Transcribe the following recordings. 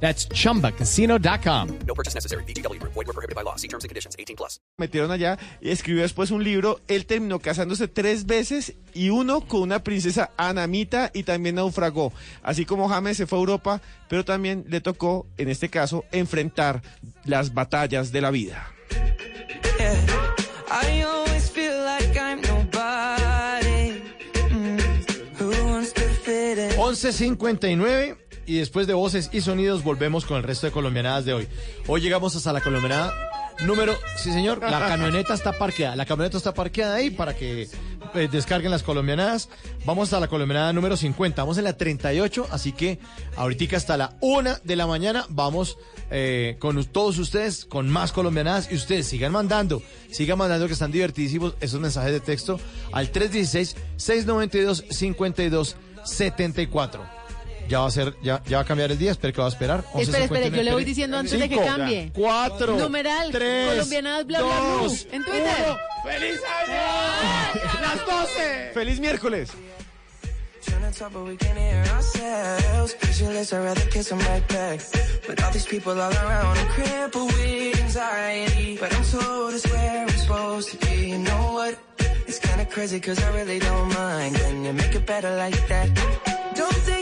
That's chumbacasino.com. No purchase necessary. BGW. Void were prohibited by law. See terms and conditions. 18 plus. metieron allá y escribió después un libro. Él terminó casándose tres veces y uno con una princesa anamita y también naufragó. Así como James se fue a Europa, pero también le tocó, en este caso, enfrentar las batallas de la vida. I always feel like I'm nobody. Mm, Who wants to fit in? 11.59 y después de voces y sonidos volvemos con el resto de colombianadas de hoy. Hoy llegamos hasta la colombianada número... Sí, señor, la camioneta está parqueada. La camioneta está parqueada ahí para que eh, descarguen las colombianadas. Vamos a la colombianada número 50. Vamos en la 38, así que ahorita hasta la 1 de la mañana vamos eh, con todos ustedes, con más colombianadas. Y ustedes sigan mandando, sigan mandando que están divertidísimos esos mensajes de texto al 316-692-5274. Ya va a ser, ya, ya va a cambiar el día, espero que va a esperar. Espere, espere, yo le voy diciendo antes de que cambie. Cuatro, Numeral, tres, colombianadas, bla, bla, bla, dos, en Twitter. uno. ¡Feliz año! ¡Las 12! ¡Feliz miércoles! Trying to talk, but we can't hear ourselves. Pictureless, I'd rather kiss them right back. But all these people all around, I'm crippled with anxiety. But I'm told it's where I'm supposed to be. You know what? It's kinda crazy, cause I really don't mind. Can you make it better like that? Don't think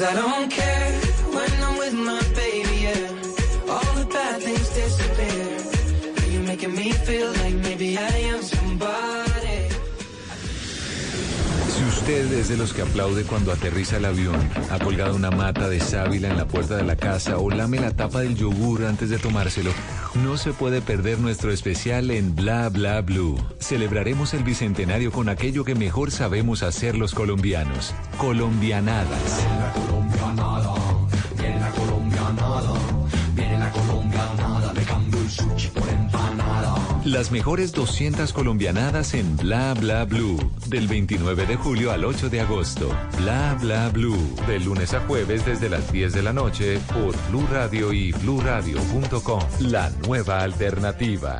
I don't care when I'm with my baby. All the bad things disappear. You're making me feel like maybe I am somebody. Si usted es de los que aplaude cuando aterriza el avión, ha colgado una mata de sábila en la puerta de la casa o lame la tapa del yogur antes de tomárselo, no se puede perder nuestro especial en Bla Bla Blue. Celebraremos el bicentenario con aquello que mejor sabemos hacer los colombianos, colombianadas. Las mejores 200 colombianadas en Bla Bla Blue. Del 29 de julio al 8 de agosto. Bla Bla Blue. De lunes a jueves desde las 10 de la noche por Blue Radio y bluradio.com. La nueva alternativa.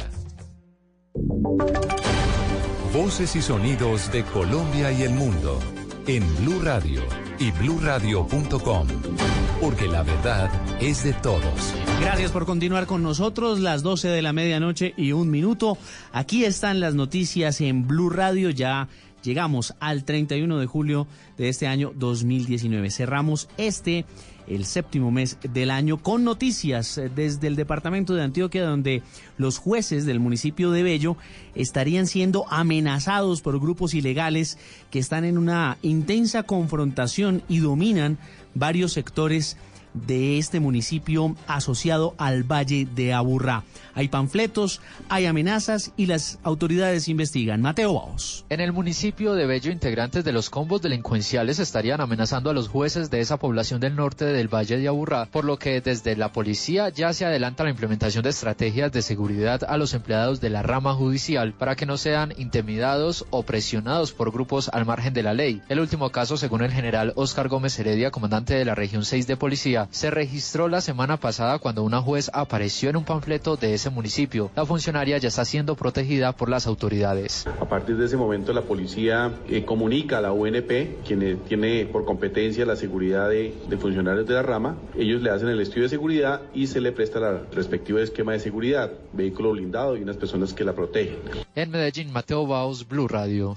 Voces y sonidos de Colombia y el mundo. En Blue Radio y bluradio.com. Porque la verdad es de todos. Gracias por continuar con nosotros, las 12 de la medianoche y un minuto. Aquí están las noticias en Blue Radio. Ya llegamos al 31 de julio de este año 2019. Cerramos este, el séptimo mes del año, con noticias eh, desde el departamento de Antioquia, donde los jueces del municipio de Bello estarían siendo amenazados por grupos ilegales que están en una intensa confrontación y dominan varios sectores de este municipio asociado al Valle de Aburrá. Hay panfletos, hay amenazas y las autoridades investigan. Mateo Baos. En el municipio de Bello, integrantes de los combos delincuenciales estarían amenazando a los jueces de esa población del norte del Valle de Aburrá, por lo que desde la policía ya se adelanta la implementación de estrategias de seguridad a los empleados de la rama judicial para que no sean intimidados o presionados por grupos al margen de la ley. El último caso, según el general Oscar Gómez Heredia, comandante de la región 6 de policía, se registró la semana pasada cuando una juez apareció en un panfleto de ese municipio. La funcionaria ya está siendo protegida por las autoridades. A partir de ese momento la policía eh, comunica a la UNP, quien eh, tiene por competencia la seguridad de, de funcionarios de la rama. Ellos le hacen el estudio de seguridad y se le presta el respectivo esquema de seguridad, vehículo blindado y unas personas que la protegen. En Medellín, Mateo Baos, Blue Radio.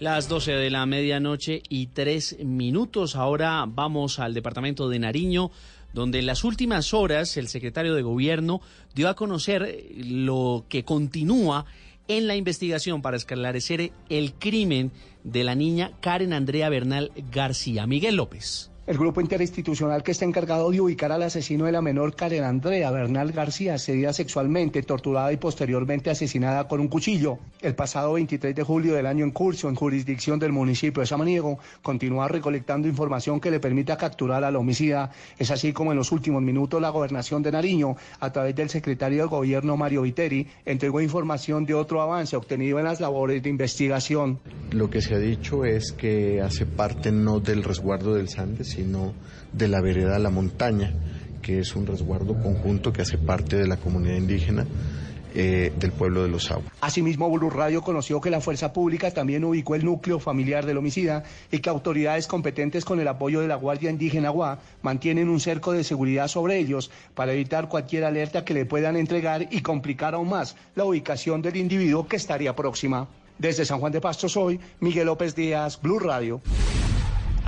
Las 12 de la medianoche y tres minutos. Ahora vamos al departamento de Nariño, donde en las últimas horas el secretario de Gobierno dio a conocer lo que continúa en la investigación para esclarecer el crimen de la niña Karen Andrea Bernal García. Miguel López. El grupo interinstitucional que está encargado de ubicar al asesino de la menor Karen Andrea Bernal García, accedida sexualmente, torturada y posteriormente asesinada con un cuchillo, el pasado 23 de julio del año en curso en jurisdicción del municipio de Samaniego, continúa recolectando información que le permita capturar al homicida. Es así como en los últimos minutos la gobernación de Nariño, a través del secretario del gobierno Mario Viteri, entregó información de otro avance obtenido en las labores de investigación. Lo que se ha dicho es que hace parte no del resguardo del Sandes, sino de la vereda La Montaña, que es un resguardo conjunto que hace parte de la comunidad indígena eh, del pueblo de Los Aguas. Asimismo, Blue Radio conoció que la fuerza pública también ubicó el núcleo familiar del homicida y que autoridades competentes con el apoyo de la Guardia Indígena Agua mantienen un cerco de seguridad sobre ellos para evitar cualquier alerta que le puedan entregar y complicar aún más la ubicación del individuo que estaría próxima. Desde San Juan de Pasto soy Miguel López Díaz, Blue Radio.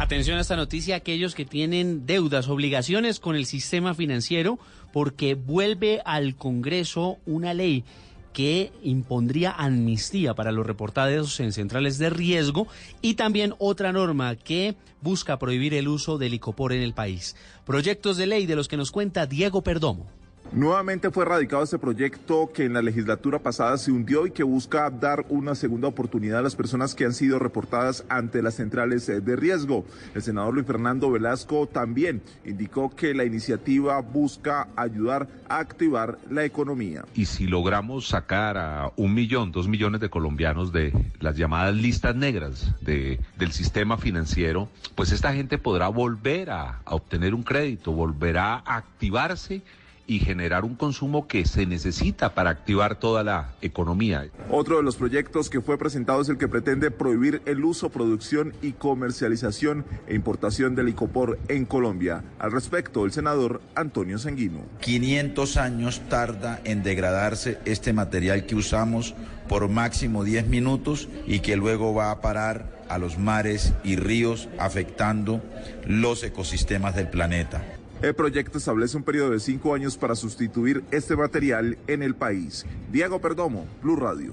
Atención a esta noticia, aquellos que tienen deudas, obligaciones con el sistema financiero, porque vuelve al Congreso una ley que impondría amnistía para los reportados en centrales de riesgo y también otra norma que busca prohibir el uso del licopor en el país. Proyectos de ley de los que nos cuenta Diego Perdomo. Nuevamente fue radicado este proyecto que en la legislatura pasada se hundió y que busca dar una segunda oportunidad a las personas que han sido reportadas ante las centrales eh, de riesgo. El senador Luis Fernando Velasco también indicó que la iniciativa busca ayudar a activar la economía. Y si logramos sacar a un millón, dos millones de colombianos de las llamadas listas negras de, del sistema financiero, pues esta gente podrá volver a, a obtener un crédito, volverá a activarse y generar un consumo que se necesita para activar toda la economía. Otro de los proyectos que fue presentado es el que pretende prohibir el uso, producción y comercialización e importación del licopor en Colombia. Al respecto, el senador Antonio Sanguino. 500 años tarda en degradarse este material que usamos por máximo 10 minutos y que luego va a parar a los mares y ríos afectando los ecosistemas del planeta. El proyecto establece un periodo de cinco años para sustituir este material en el país. Diego Perdomo, Blue Radio.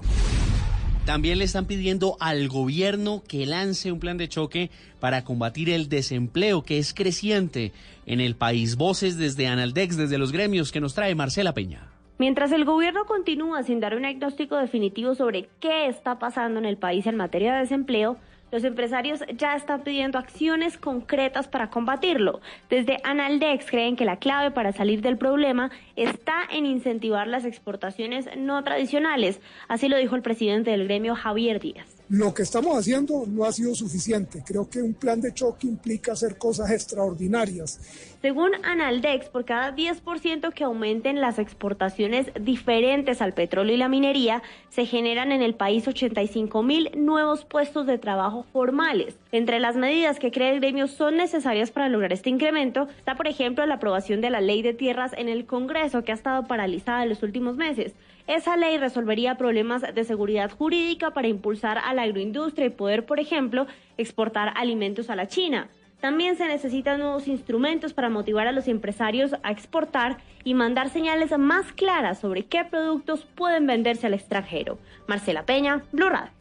También le están pidiendo al gobierno que lance un plan de choque para combatir el desempleo que es creciente en el país. Voces desde Analdex, desde los gremios que nos trae Marcela Peña. Mientras el gobierno continúa sin dar un diagnóstico definitivo sobre qué está pasando en el país en materia de desempleo, los empresarios ya están pidiendo acciones concretas para combatirlo. Desde Analdex creen que la clave para salir del problema está en incentivar las exportaciones no tradicionales. Así lo dijo el presidente del gremio Javier Díaz. Lo que estamos haciendo no ha sido suficiente. Creo que un plan de choque implica hacer cosas extraordinarias. Según Analdex, por cada 10% que aumenten las exportaciones diferentes al petróleo y la minería, se generan en el país 85 mil nuevos puestos de trabajo formales. Entre las medidas que cree el gremio son necesarias para lograr este incremento está, por ejemplo, la aprobación de la ley de tierras en el Congreso, que ha estado paralizada en los últimos meses. Esa ley resolvería problemas de seguridad jurídica para impulsar a la agroindustria y poder, por ejemplo, exportar alimentos a la China. También se necesitan nuevos instrumentos para motivar a los empresarios a exportar y mandar señales más claras sobre qué productos pueden venderse al extranjero. Marcela Peña, Blue Radio.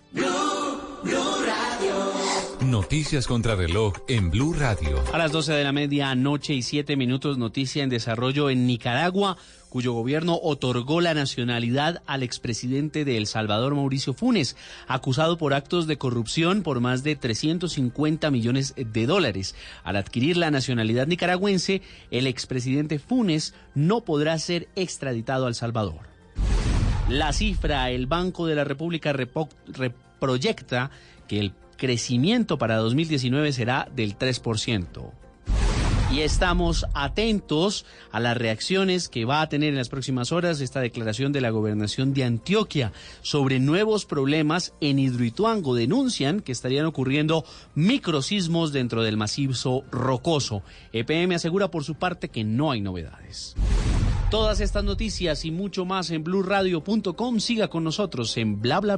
Noticias contra reloj en Blue Radio. A las 12 de la medianoche y 7 minutos, noticia en desarrollo en Nicaragua, cuyo gobierno otorgó la nacionalidad al expresidente de El Salvador, Mauricio Funes, acusado por actos de corrupción por más de 350 millones de dólares. Al adquirir la nacionalidad nicaragüense, el expresidente Funes no podrá ser extraditado al Salvador. La cifra, el Banco de la República reproyecta que el crecimiento para 2019 será del 3%. Y estamos atentos a las reacciones que va a tener en las próximas horas esta declaración de la gobernación de Antioquia sobre nuevos problemas en Hidroituango. Denuncian que estarían ocurriendo microsismos dentro del macizo rocoso. EPM asegura por su parte que no hay novedades. Todas estas noticias y mucho más en blurradio.com. Siga con nosotros en Bla Bla.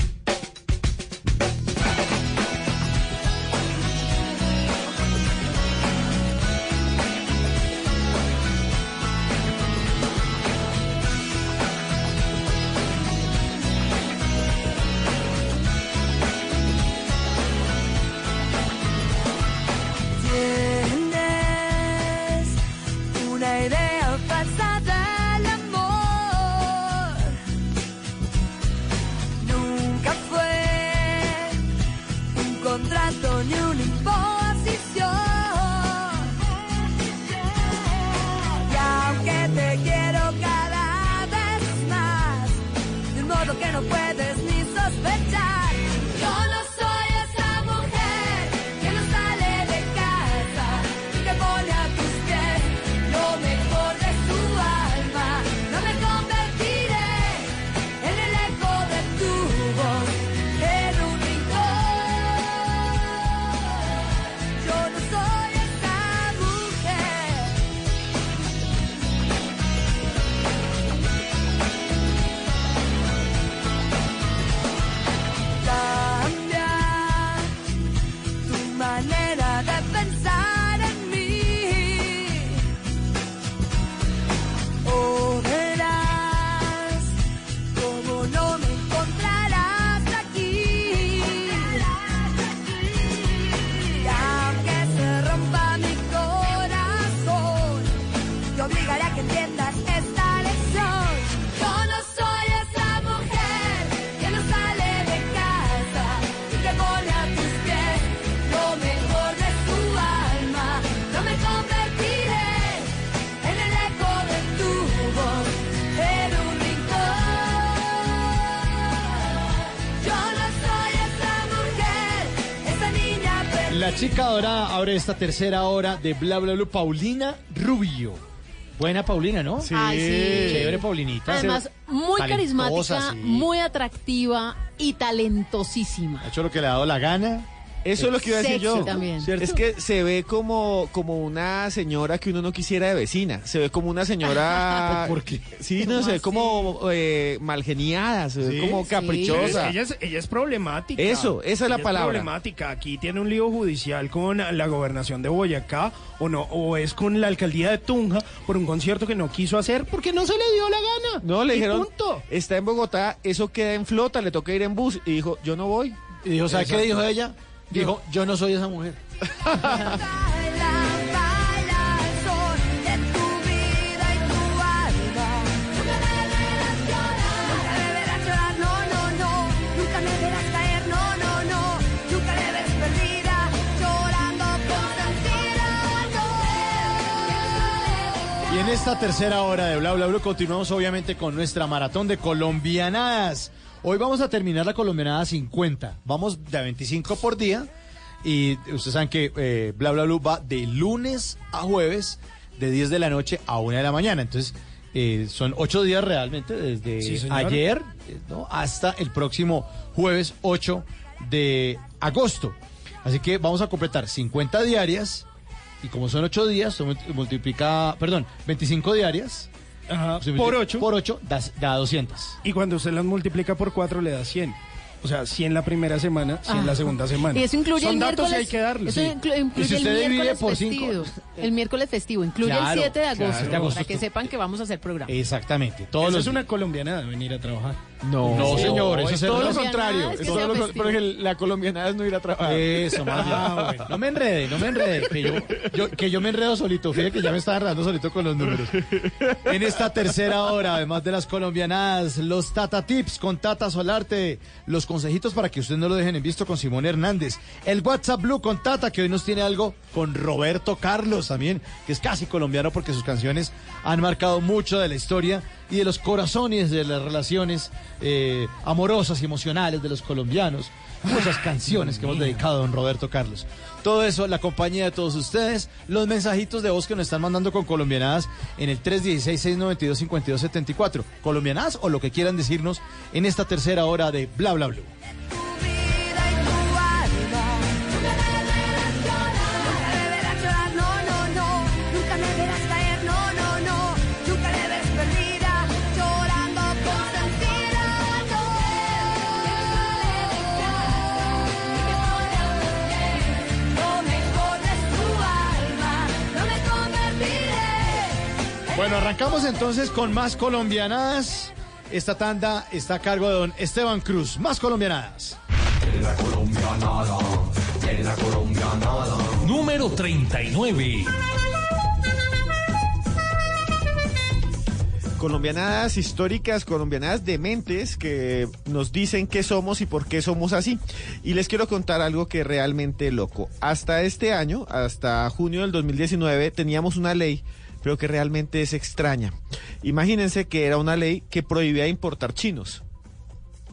Abre esta tercera hora de Bla Bla Blue, Paulina Rubio. Buena Paulina, ¿no? Sí. Ay, sí. Chévere Paulinita. Además, muy carismática, sí. muy atractiva y talentosísima. Ha hecho lo que le ha dado la gana. Eso es lo que iba a decir yo. también. Es que se ve como, como una señora que uno no quisiera de vecina. Se ve como una señora. ¿Por qué? Sí, no, se ve como eh, malgeniada, se ve ¿Sí? como caprichosa. Ella es, ella es problemática. Eso, esa es la Ella palabra. problemática. Aquí tiene un lío judicial con la gobernación de Boyacá o no o es con la alcaldía de Tunja por un concierto que no quiso hacer porque no se le dio la gana. No, le dijeron, punto. está en Bogotá, eso queda en flota, le toca ir en bus. Y dijo, yo no voy. Y dijo, ¿sabe qué dijo ella? Dijo, yo no soy esa mujer. Y en esta tercera hora de Bla Bla Blue continuamos obviamente con nuestra maratón de colombianadas. Hoy vamos a terminar la colombianada 50. Vamos de a 25 por día. Y ustedes saben que eh, Bla Bla Blue va de lunes a jueves, de 10 de la noche a 1 de la mañana. Entonces, eh, son 8 días realmente, desde Sí, ayer eh, ¿no? hasta el próximo jueves 8 de agosto. Así que vamos a completar 50 diarias. Y como son 8 días, multiplica, perdón, 25 diarias. Ajá, por multi- 8. Por 8 da, da 200. Y cuando usted las multiplica por 4 le da 100. O sea, 100 la primera semana, 100 la Ah. segunda semana. Y eso incluye Son el datos miércoles. y hay que darlos. Eso sí. inclu- incluye el miércoles festivo. El miércoles festivo. Incluye Claro, el 7 de agosto. claro. De agosto. Para que sepan que vamos a hacer programa. Exactamente. Todos Eso los es una colombiana venir a trabajar. No, No, señor, eso es todo lo contrario. es todo sea lo con- porque la colombiana es no ir a trabajar. Eso, más bien. Ah, bueno. No me enrede, no me enrede. Que yo, yo- que yo me enredo solito. Fíjate que ya me estaba enredando solito con los números. En esta tercera hora, además de las colombianadas, los Tata Tips con Tata Solarte, los consejitos para que ustedes no lo dejen en visto con Simón Hernández, el WhatsApp Blue con Tata, que hoy nos tiene algo con Roberto Carlos también, que es casi colombiano porque sus canciones han marcado mucho de la historia y de los corazones de las relaciones eh, amorosas y emocionales de los colombianos. Muchas canciones que hemos dedicado a don Roberto Carlos. Todo eso, la compañía de todos ustedes, los mensajitos de voz que nos están mandando con colombianadas en el 316-692-5274. Colombianadas o lo que quieran decirnos en esta tercera hora de Bla Bla Blue. Bueno, arrancamos entonces con más colombianadas. Esta tanda está a cargo de don Esteban Cruz. Más colombianadas. Número 39. Colombianadas históricas, colombianadas dementes que nos dicen qué somos y por qué somos así. Y les quiero contar algo que es realmente loco. Hasta este año, hasta junio del 2019, teníamos una ley, pero que realmente es extraña. Imagínense que era una ley que prohibía importar chinos.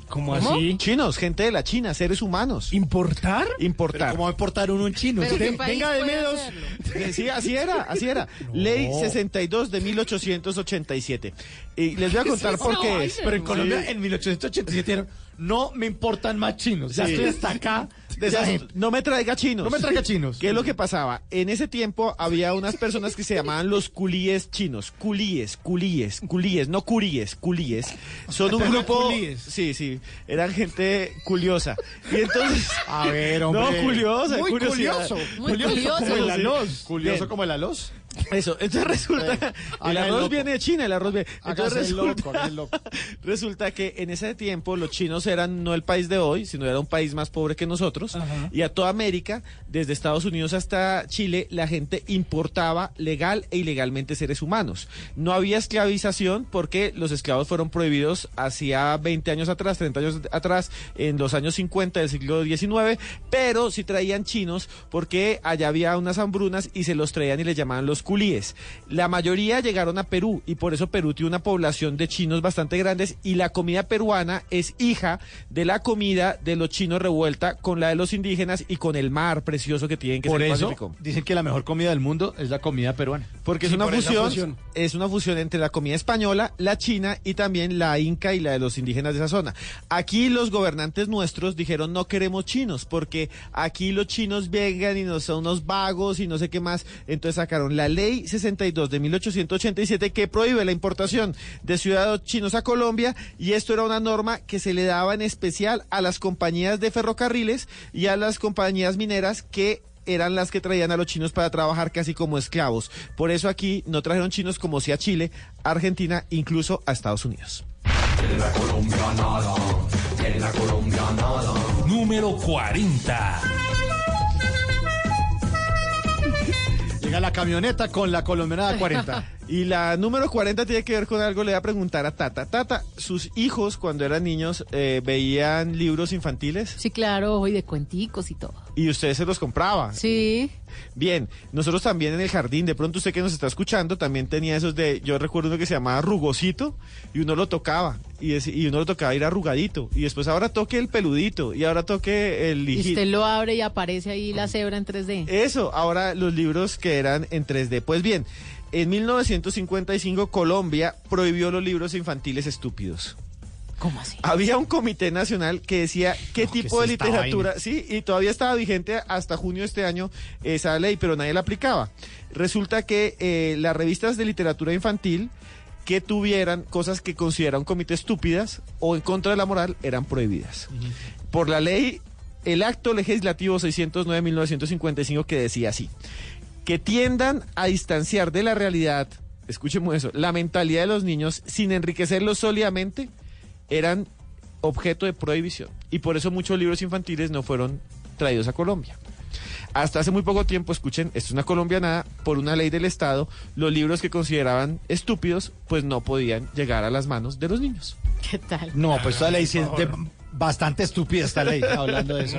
¿Cómo así? Chinos, gente de la China, seres humanos. ¿Importar? Importar. ¿Cómo va a importar uno un chino? Pero Ven- ¿qué país venga de hacerlo? Sí, así era, así era. Ley 62 de 1887. Y les voy a contar por qué es. Pero en Colombia Sí. en 1887 dijeron, no me importan más chinos. Ya Sí. estoy hasta acá de esa Ya, gente. no me traiga chinos. No me traiga chinos. ¿Qué es lo que pasaba? En ese tiempo había unas personas que se llamaban los culíes chinos. Culíes, culíes, culíes, no curíes, culíes. Son un grupo. culíes. Sí, sí. Eran gente curiosa. Y entonces. A ver, hombre. No, curiosa, Muy curioso. Muy curioso. como el Sí. alos. Curioso como el alos. Eso, entonces resulta, Sí. el arroz viene de China, el arroz viene. Entonces resulta, loco, loco. resulta que en ese tiempo los chinos eran no el país de hoy, sino era un país más pobre que nosotros. Ajá. Y a toda América, desde Estados Unidos hasta Chile, la gente importaba legal e ilegalmente seres humanos. No había esclavización porque los esclavos fueron prohibidos hacía 20 años atrás, 30 años atrás, en los años 50 del siglo XIX, pero sí traían chinos porque allá había unas hambrunas y se los traían y les llamaban los culíes. La mayoría llegaron a Perú y por eso Perú tiene una población de chinos bastante grandes y la comida peruana es hija de la comida de los chinos revuelta con la de los indígenas y con el mar precioso que tienen que Por es el eso Pacífico. dicen que la mejor comida del mundo es la comida peruana. Porque Sí, es una por fusión, fusión. es una fusión entre la comida española, la china y también la inca y la de los indígenas de esa zona. Aquí los gobernantes nuestros dijeron no queremos chinos porque aquí los chinos vengan y no son unos vagos y no sé qué más. Entonces sacaron la ley 62 de 1887 que prohíbe la importación de ciudadanos chinos a Colombia y esto era una norma que se le daba en especial a las compañías de ferrocarriles y a las compañías mineras que eran las que traían a los chinos para trabajar casi como esclavos. Por eso aquí no trajeron chinos como si a Chile, Argentina, incluso a Estados Unidos. Número 40. Llega la camioneta con la colombianada 40. Y la número 40 tiene que ver con algo, le voy a preguntar a Tata. Tata, ¿sus hijos cuando eran niños eh, veían libros infantiles Sí, claro, y de cuenticos y todo. y usted se los compraba? Sí. Bien, nosotros también en el jardín, de pronto usted que nos está escuchando también tenía esos de, yo recuerdo uno que se llamaba rugosito y uno lo tocaba y, uno lo tocaba era arrugadito y después ahora toque el peludito y ahora toque el Y usted lo abre y aparece ahí la cebra en 3D. Eso, ahora los libros que eran en 3D. Pues bien, en 1955 Colombia prohibió los libros infantiles estúpidos. ¿Cómo así? Había un comité nacional que decía qué No, ¿qué tipo de literatura, vaina? sí, y todavía estaba vigente hasta junio de este año esa ley, pero nadie la aplicaba. Resulta que eh, las revistas de literatura infantil que tuvieran cosas que considera un comité estúpidas o en contra de la moral eran prohibidas. Por la ley, el acto legislativo 609-1955 que decía así, que tiendan a distanciar de la realidad, escuchemos eso, la mentalidad de los niños sin enriquecerlos sólidamente, eran objeto de prohibición. Y por eso muchos libros infantiles no fueron traídos a Colombia. Hasta hace muy poco tiempo, escuchen, esto es una colombianada, por una ley del Estado, los libros que consideraban estúpidos, pues no podían llegar a las manos de los niños. ¿Qué tal? No, pues esta ley sí es de bastante estúpida esta ley, hablando de eso.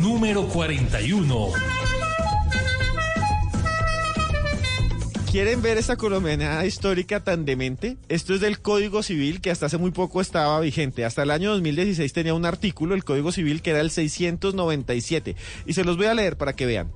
Número 41. ¿Quieren ver esta colombiana histórica tan demente? Esto es del Código Civil que hasta hace muy poco estaba vigente. Hasta el año 2016 tenía un artículo, el Código Civil, que era el 697. Y se los voy a leer para que vean.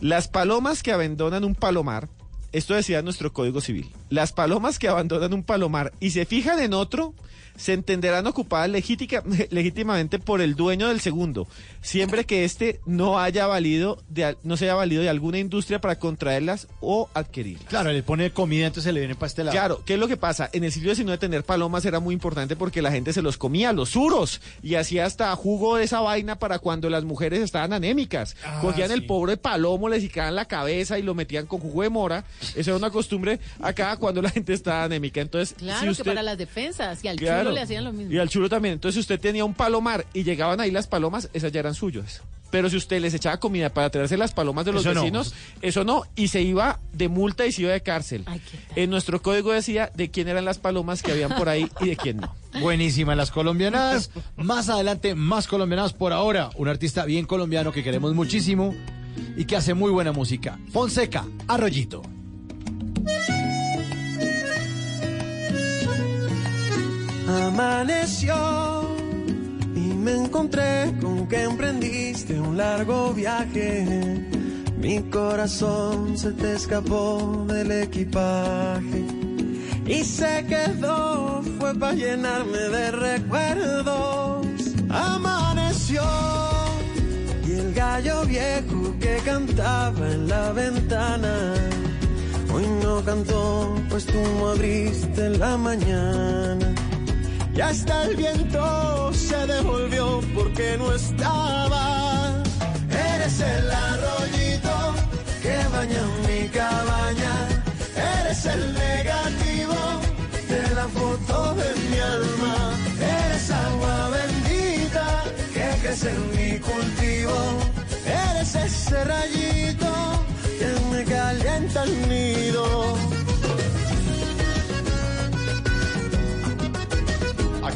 Las palomas que abandonan un palomar, esto decía nuestro Código Civil, las palomas que abandonan un palomar y se fijan en otro, se entenderán ocupadas legítica- legítimamente por el dueño del segundo, siempre que éste no haya valido de, no se haya valido de alguna industria para contraerlas o adquirirlas. Claro, le pone comida, entonces se le viene para este lado. Claro, ¿qué es lo que pasa? En el siglo XIX tener palomas era muy importante porque la gente se los comía, los suros, y hacía hasta jugo de esa vaina para cuando las mujeres estaban anémicas. Ah, Cogían el pobre palomo, le cicaban la cabeza y lo metían con jugo de mora. Esa era una costumbre acá cuando la gente estaba anémica. Entonces, Claro, si que para las defensas. Y al Claro. chulo le hacían lo mismo. Y al chulo también. Entonces, si usted tenía un palomar y llegaban ahí las palomas, esas ya eran suyas. Pero si usted les echaba comida para traerse las palomas de los Eso no. vecinos, eso no. Y se iba de multa y se iba de cárcel. En nuestro código decía de quién eran las palomas que habían por ahí y de quién no. Buenísimas las colombianadas. Más adelante, más colombianadas por ahora. Un artista bien colombiano que queremos muchísimo y que hace muy buena música. Fonseca, Arroyito. Amaneció y me encontré con que emprendiste un largo viaje. Mi corazón se te escapó del equipaje y se quedó, fue para llenarme de recuerdos. Amaneció y el gallo viejo que cantaba en la ventana. Hoy no cantó, pues tú no abriste la mañana. Y hasta el viento se devolvió porque no estaba. Eres el arroyito que baña mi cabaña. Eres el negativo de la foto de mi alma. Eres agua bendita que crece en mi cultivo. Eres ese rayito que me calienta el nido.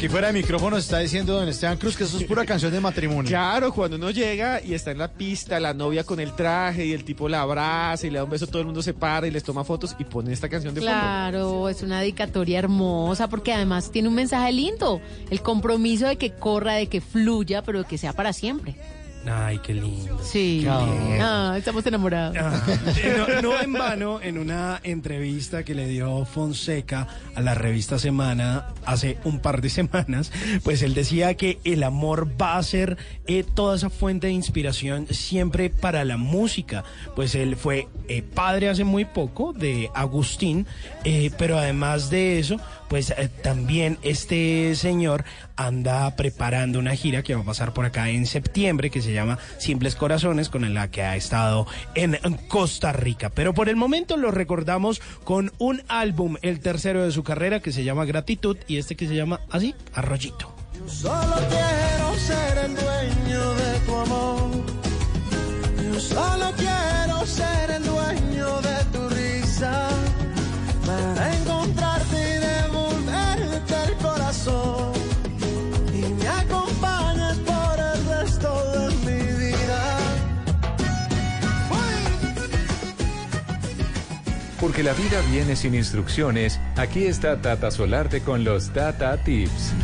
Aquí fuera de micrófono se está diciendo don Esteban Cruz que eso es pura canción de matrimonio. Claro, cuando uno llega y está en la pista, la novia con el traje y el tipo la abraza y le da un beso, todo el mundo se para y les toma fotos y pone esta canción de fondo. Claro, es una dedicatoria hermosa porque además tiene un mensaje lindo, el compromiso de que corra, de que fluya, pero de que sea para siempre. Ay, qué lindo. Sí. Ah, estamos enamorados. No, no en vano, en una entrevista que le dio Fonseca a la revista Semana hace un par de semanas, pues él decía que el amor va a ser eh, toda esa fuente de inspiración siempre para la música. Pues él fue eh, padre hace muy poco de Agustín, eh, pero además de eso, pues eh, también este señor anda preparando una gira que va a pasar por acá en septiembre que se llama Simples Corazones con la que ha estado en Costa Rica. Pero por el momento lo recordamos con un álbum, el tercero de su carrera que se llama Gratitud y este que se llama así, Arroyito. Solo quiero ser el dueño de tu amor. Yo solo quiero ser Porque la vida viene sin instrucciones, aquí está Tata Solarte con los Tata Tips.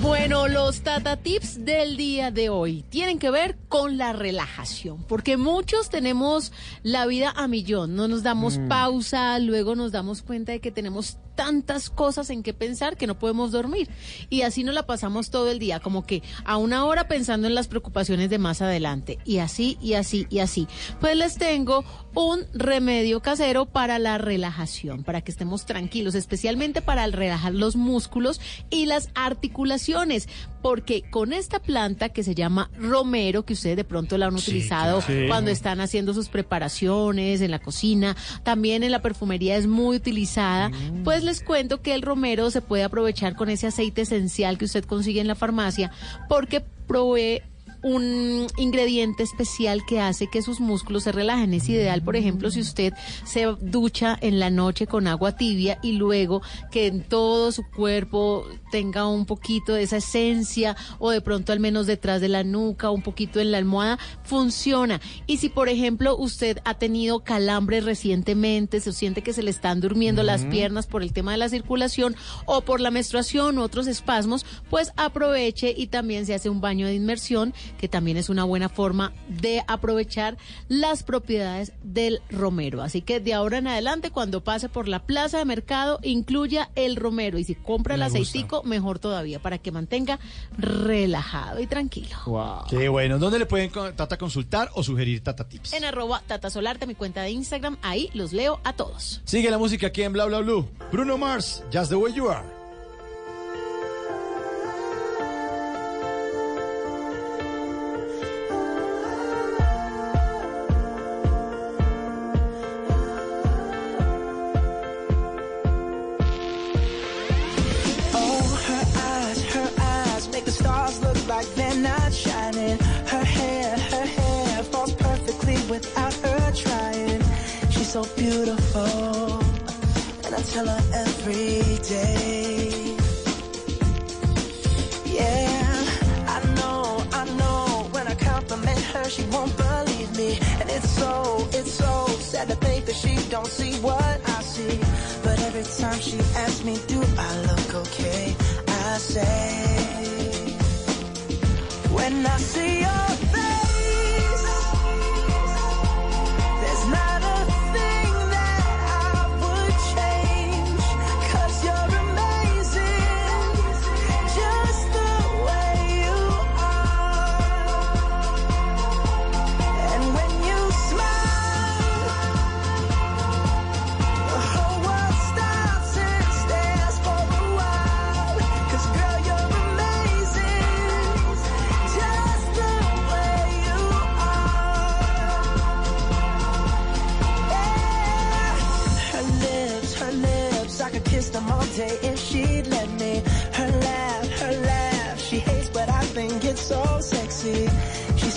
Bueno, los Tata Tips del día de hoy tienen que ver con la relajación, porque muchos tenemos la vida a millón, no nos damos Mm. pausa, luego nos damos cuenta de que tenemos tantas cosas en que pensar que no podemos dormir. Y así nos la pasamos todo el día, como que a una hora pensando en las preocupaciones de más adelante. Y así, y así, y así. Pues les tengo un remedio casero para la relajación, para que estemos tranquilos, especialmente para el relajar los músculos y las articulaciones. Porque con esta planta que se llama romero, que ustedes de pronto la han Sí, utilizado claro. Cuando están haciendo sus preparaciones en la cocina, también en la perfumería es muy utilizada, pues les cuento que el romero se puede aprovechar con ese aceite esencial que usted consigue en la farmacia porque provee un ingrediente especial que hace que sus músculos se relajen. Es ideal, por ejemplo, si usted se ducha en la noche con agua tibia y luego que en todo su cuerpo tenga un poquito de esa esencia o de pronto al menos detrás de la nuca, un poquito en la almohada, funciona. Y si, por ejemplo, usted ha tenido calambres recientemente, se siente que se le están durmiendo las piernas por el tema de la circulación o por la menstruación u otros espasmos, pues aproveche y también se hace un baño de inmersión, que también es una buena forma de aprovechar las propiedades del romero. Así que de ahora en adelante, cuando pase por la plaza de mercado, incluya el romero. Y si compra el aceitico, mejor todavía, para que mantenga relajado y tranquilo. Qué bueno. ¿Dónde le pueden Tata consultar o sugerir Tata Tips? En arroba Tata Solarte, mi cuenta de Instagram, ahí los leo a todos. Sigue la música aquí en Bla Bla Blue. Bruno Mars, Just the Way You Are. See what I see. But every time she asks me, do I look okay? I say,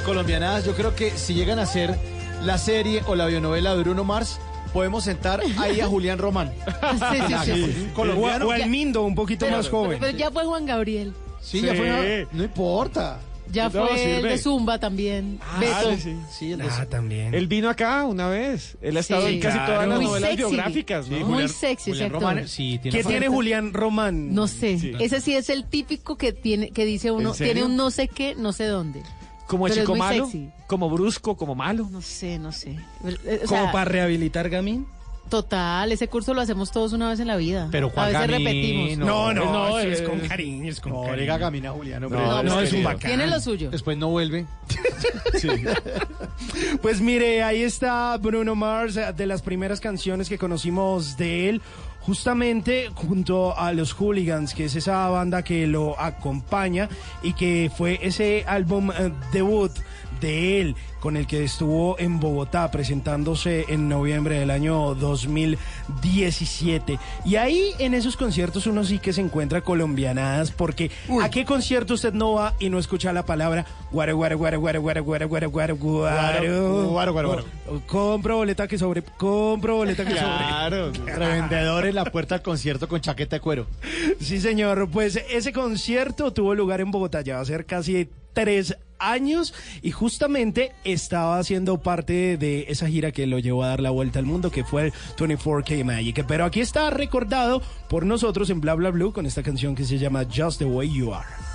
De colombianadas, yo creo que si llegan a hacer la serie o la bionovela de Bruno Mars, podemos sentar ahí a Julián Román. Sí, sí, sí. Un colombiano. O, al Mindo, un poquito Pero- más joven. Pero ya fue Juan Gabriel. Sí, ya fue. No importa. Ya No, fue el de Zumba también. Ah, Beto. sí, sí. Sí, el Ah, también. Él vino acá una vez. Él ha estado Sí, en casi claro. todas las Muy novelas sexy. biográficas, ¿no? Muy Julián- sexy Julián. Román, sí, tiene ¿Qué tiene Julián Román? No sé. Sí. Ese sí es el típico que tiene que dice uno, tiene un no sé qué, no sé dónde. Como Pero es chico muy malo, sexy. como brusco, como malo. No sé, no sé. Eh, o ¿Como sea, para rehabilitar Gamín? Total, ese curso lo hacemos todos una vez en la vida. Pero A Juan veces Gamín, repetimos. No, no, no, es eh, con cariño, es con No, cariño. gamina a Julián, hombre. No, no, es un bacán. Tiene lo suyo. Después no vuelve. Pues mire, ahí está Bruno Mars, eh, de las primeras canciones que conocimos de él, justamente junto a los Hooligans, que es esa banda que lo acompaña y que fue ese álbum eh, debut de él, con el que estuvo en Bogotá presentándose en noviembre del año 2017. Y ahí en esos conciertos uno sí que se encuentra colombianadas, porque ¿a qué concierto usted no va y no escucha la palabra guaro, guaro, guaro, guaro, guaro, guaro, guaro, guaro, guaro, Guaro, guaro, guaro. Compro boleta que sobre, compro boleta que sobre. Claro, revendedor en la puerta del concierto con chaqueta de cuero. Sí, señor. Pues ese concierto tuvo lugar en Bogotá, ya va a ser casi tres años y justamente estaba haciendo parte de esa gira que lo llevó a dar la vuelta al mundo, que fue el 24K Magic. Pero aquí está recordado por nosotros en Bla Bla Blue con esta canción que se llama Just the Way You Are.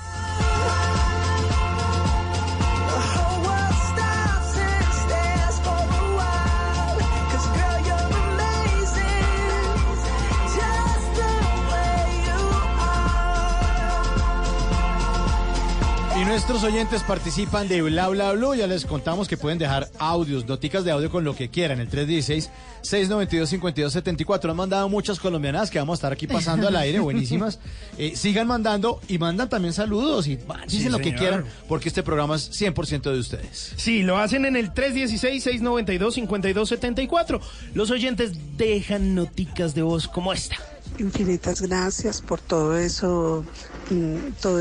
Nuestros oyentes participan de Bla Bla Blue. Ya les contamos que pueden dejar audios, noticas de audio con lo que quieran. El 316-692-5274. Han mandado muchas colombianas que vamos a estar aquí pasando al aire, buenísimas. Eh, sigan mandando y mandan también saludos y dicen Sí, lo que quieran porque este programa es 100% de ustedes. Sí, lo hacen en el 316-692-5274. Los oyentes dejan noticas de voz como esta. Infinitas gracias por todo eso, mm, todo,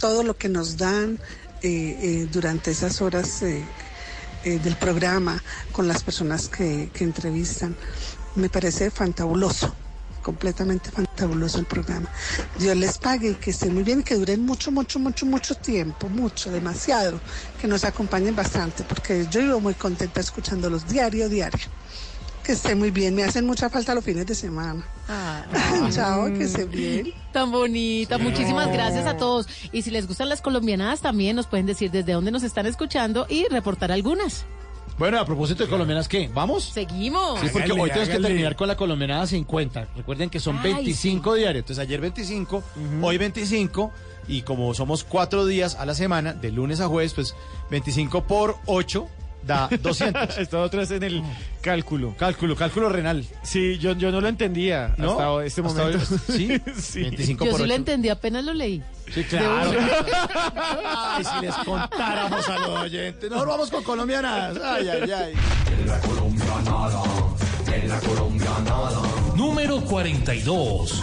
todo lo que nos dan eh, eh, durante esas horas eh, eh, del programa con las personas que, entrevistan. Me parece fantabuloso, completamente fantabuloso el programa. Dios les pague y que estén muy bien y que duren mucho, mucho, mucho, mucho tiempo, mucho, demasiado, que nos acompañen bastante, porque yo vivo muy contenta escuchándolos diario, diario. Que estén muy bien, me hacen mucha falta los fines de semana. Chao, que se bien. Tan bonita, muchísimas gracias a todos. Y si les gustan las colombianadas, también nos pueden decir desde dónde nos están escuchando y reportar algunas. Bueno, a propósito de colombianas, ¿qué? ¿Vamos? Seguimos. Sí, porque Hágale, hoy tenemos que terminar con la colombianada 50. Recuerden que son Ay, 25 diarios. Entonces ayer 25, hoy 25. Y como somos cuatro días a la semana, de lunes a jueves, pues 25 por 8 da 200. Está otra vez en el cálculo. cálculo, cálculo renal. Sí, yo, yo no lo entendía ¿No? hasta este Hasta momento. hoy, ¿sí? sí. 25 Yo por sí lo 8. entendí, apenas lo leí. Sí, claro. Ay, si les contáramos a los oyentes. Nos vamos con colombianas. Ay, ay, ay. Número 42.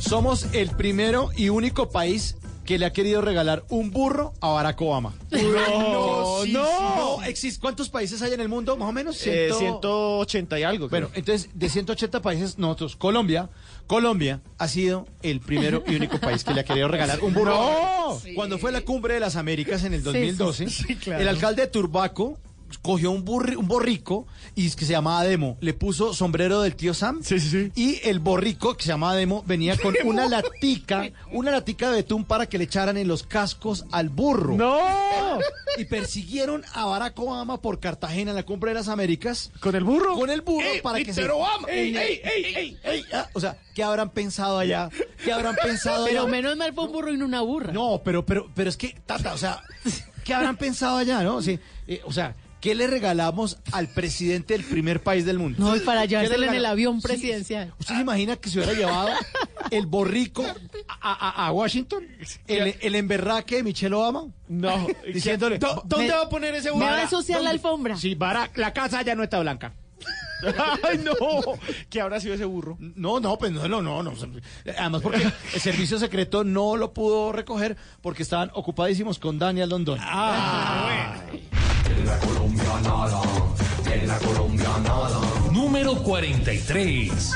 Somos el primero y único país que le ha querido regalar un burro a Barack Obama. No, sí, no. sí, no existe. ¿Cuántos países hay en el mundo? Más o menos. Eh, Ciento- 180 y algo. Bueno, creo. entonces de 180 países, nosotros, Colombia, Colombia ha sido el primero y único país que le ha querido regalar un burro. ¡No! Cuando fue la cumbre de las Américas en el 2012, sí, claro. el alcalde de Turbaco cogió un, burri- un borrico y es que se llamaba Demo, le puso sombrero del tío Sam Sí, sí, sí. y el borrico que se llamaba Demo venía con una latica, una latica de betún para que le echaran en los cascos al burro. ¡No! Y persiguieron a Barack Obama por Cartagena en la cumbre de las Américas ¿Con el burro? con el burro para que se Obama! ¡Ey, ey, ey, ey, ey! Ah, o sea, ¿qué habrán pensado allá? ¿Qué habrán pensado Pero allá? menos mal fue un burro y no una burra. No, pero, pero, pero es que, Tata, o sea, ¿qué habrán pensado allá, no? Sí, eh, o sea, ¿qué le regalamos al presidente del primer país del mundo? No, y para ¿Qué le llevárselo en el avión Sí, presidencial. ¿Usted se imagina que se hubiera llevado el borrico a, a- a Washington? El, el emberraque de Michelle Obama? No. Diciéndole, ¿Dó- ¿Dónde Me- va a poner ese Me va a ensuciar la alfombra. Sí, Barack, la casa ya no está blanca. ¡Ay, no! ¿Qué habrá sido ese burro? No, no, pues no, no, no, no. Además porque el servicio secreto no lo pudo recoger porque estaban ocupadísimos con Daniel London. En la Colombia nada. Número 43.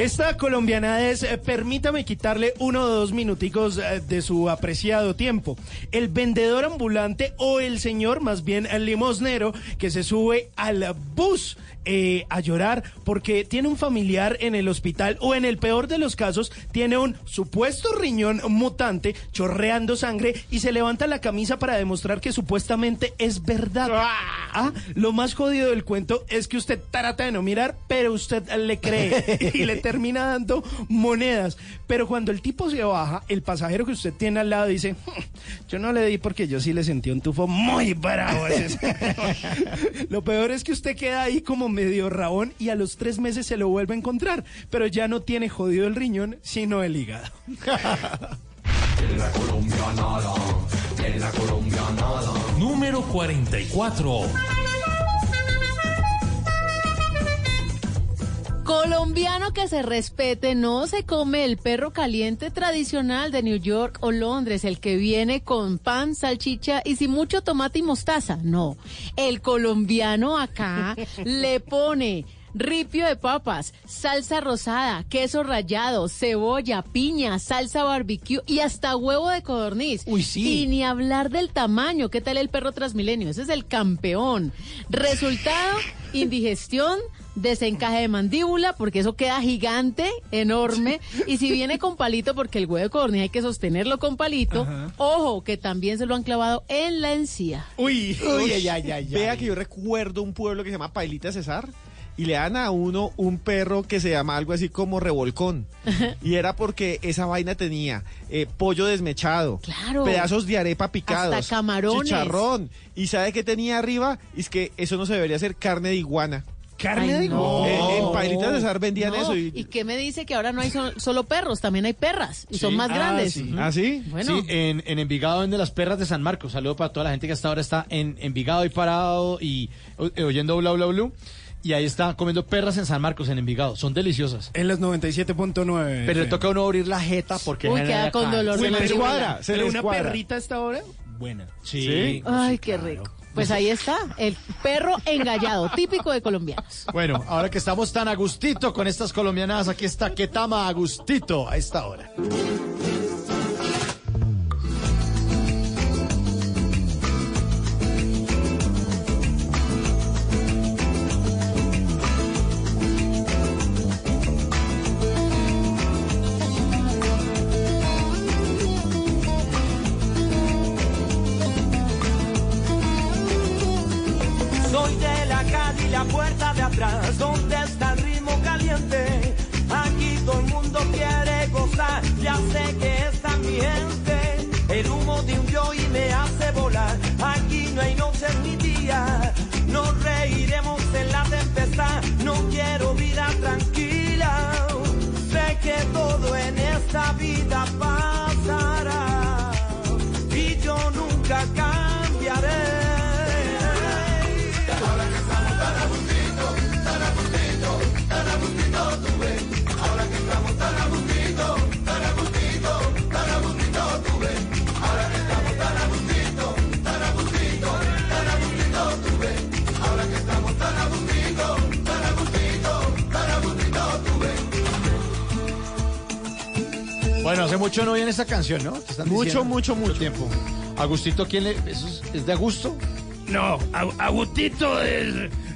Esta colombiana es, eh, permítame quitarle uno o dos minuticos eh, de su apreciado tiempo. El vendedor ambulante o el señor, más bien el limosnero, que se sube al bus eh, a llorar porque tiene un familiar en el hospital o en el peor de los casos tiene un supuesto riñón mutante chorreando sangre y se levanta la camisa para demostrar que supuestamente es verdad. Ah, lo más jodido del cuento es que usted trata de no mirar, pero usted le cree y le termina dando monedas. Pero cuando el tipo se baja, el pasajero que usted tiene al lado dice, "Hmm, yo no le di porque yo sí le sentí un tufo muy bravo. a ese". Lo peor es que usted queda ahí como medio rabón y a los tres meses se lo vuelve a encontrar, pero ya no tiene jodido el riñón, sino el hígado. Número 44. Colombiano que se respete no se come el perro caliente tradicional de New York o Londres, el que viene con pan, salchicha y sin mucho tomate y mostaza. No, el colombiano acá le pone ripio de papas, salsa rosada, queso rallado, cebolla, piña, salsa barbecue y hasta huevo de codorniz. Uy, sí. Y ni hablar del tamaño. ¿Qué tal el perro transmilenio? Ese es el campeón. Resultado, indigestión, desencaje de mandíbula, porque eso queda gigante, enorme. Y si viene con palito, porque el huevo de codorniz hay que sostenerlo con palito, ojo, que también se lo han clavado en la encía. Uy, Uy, ay, ay, ay, Vea que yo recuerdo un pueblo que se llama Pailita Cesar y le dan a uno un perro que se llama algo así como revolcón. y era porque esa vaina tenía eh, pollo desmechado, Claro. pedazos de arepa picados, Hasta camarones. chicharrón. ¿Y sabe qué tenía arriba? Es que eso no se debería hacer carne de iguana. ¿Carne Ay, de no. iguana? En, en Pailita Cesar vendían No, eso. ¿Y Y, qué me dice que ahora no hay so- solo perros, también hay perras y son más Ah, grandes? sí. ¿Ah, sí? Bueno. Sí, en, en Envigado vende las perras de San Marcos. Saludo para toda la gente que hasta ahora está en Envigado y parado y eh, oyendo bla bla bla. Y ahí está comiendo perras en San Marcos, en Envigado. Son deliciosas. En las 97.9. Pero le toca a uno abrir la jeta porque... Uy, queda con dolor Uy, de pero- mandíbula. se pero una cuadra. perrita a esta hora, buena. Sí. Ay, qué rico. Pues ahí está, el perro engallado, típico de colombianos. Bueno, ahora que estamos tan a gustito con estas colombianas, aquí está Ketama a gustito a esta hora. Bueno, hace mucho no viene esta canción, ¿no? Te están Mucho, diciendo. mucho, mucho. tiempo. Agustito, ¿quién le...? ¿Eso es, es de Augusto? No, Agu- Agustito es,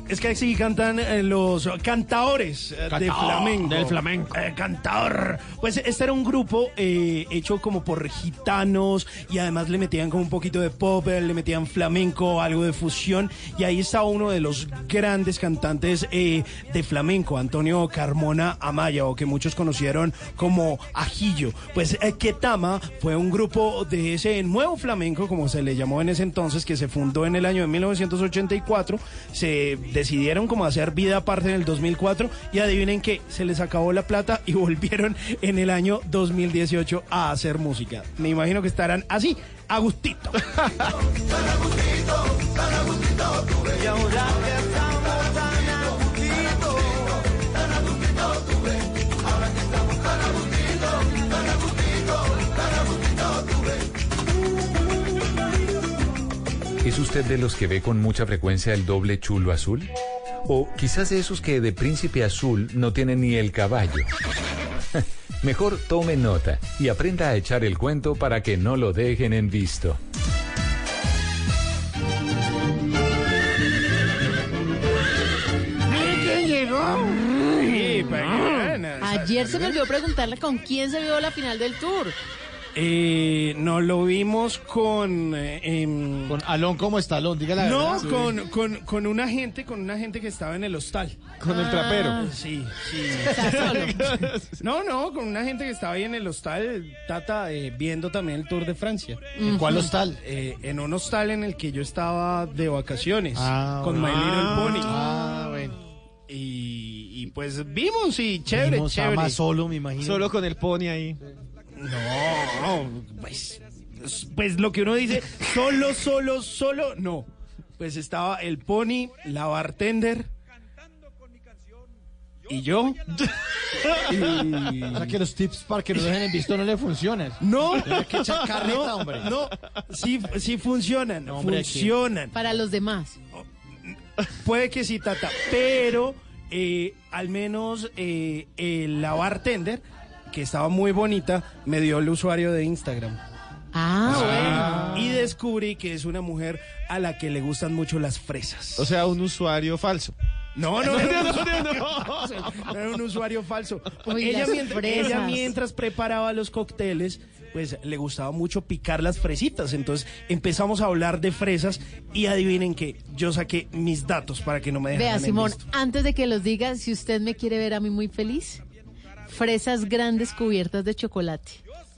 es que así cantan eh, los cantaores eh, de flamenco. del flamenco. Eh, cantaor. Pues este era un grupo eh, hecho como por gitanos y además le metían como un poquito de pop, le metían flamenco, algo de fusión. Y ahí estaba uno de los grandes cantantes de flamenco, Antonio Carmona Amaya, o que muchos conocieron como Ajillo. Pues Ketama fue un grupo de ese nuevo flamenco, como se le llamó en ese entonces, que se fundó en el año de 1984. Se decidieron como hacer vida aparte en el 2004 y adivinen que se les acabó la plata y volvieron en el año 2018 a hacer música. Me imagino que estarán así, a gustito. ¿Es usted de los que ve con mucha frecuencia el doble chulo azul? O quizás de esos que de príncipe azul no tienen ni el caballo. Mejor tome nota y aprenda a echar el cuento para que no lo dejen en visto. ¿Quién llegó? Sí, bacana. Ayer se me olvidó preguntarle con quién se vio la final del tour. Eh, no lo vimos con... eh, em, Con Alón como está Alón, diga la no, verdad. con, con, con una gente, con una gente que estaba en el hostal. Con el trapero. Sí, sí. No, no, con una gente que estaba ahí en el hostal, Tata, eh, viendo también el Tour de Francia. ¿En cuál hostal? Eh, en un hostal en el que yo estaba de vacaciones Ah, con bueno. My Little Pony. Ah, bueno. Y, y pues vimos y chévere, Vimos a chévere. más solo, me imagino. Solo con el pony ahí. No, pues, pues lo que uno dice, solo, solo, solo, no. Pues estaba el pony, la bartender y yo. Y- O sea que los tips para que no dejen en visto no le funcionan. No, que carreta, no, hombre. no, sí, sí funcionan, hombre, funcionan. Para los demás. Puede que sí, Tata, pero eh, al menos eh, eh, la bartender, que estaba muy bonita, me dio el usuario de Instagram. Ah, bueno. Y descubrí que es una mujer a la que le gustan mucho las fresas. O sea, un usuario falso. No, no, no, no, no, no. No era un usuario falso. Uy, ella, mientras, fresas. ella mientras preparaba los cócteles, pues le gustaba mucho picar las fresitas. Entonces empezamos a hablar de fresas y adivinen que yo saqué mis datos para que no me dejaran Vea, en Simón, antes de que los diga, si usted me quiere ver a mí muy feliz, fresas grandes cubiertas de chocolate.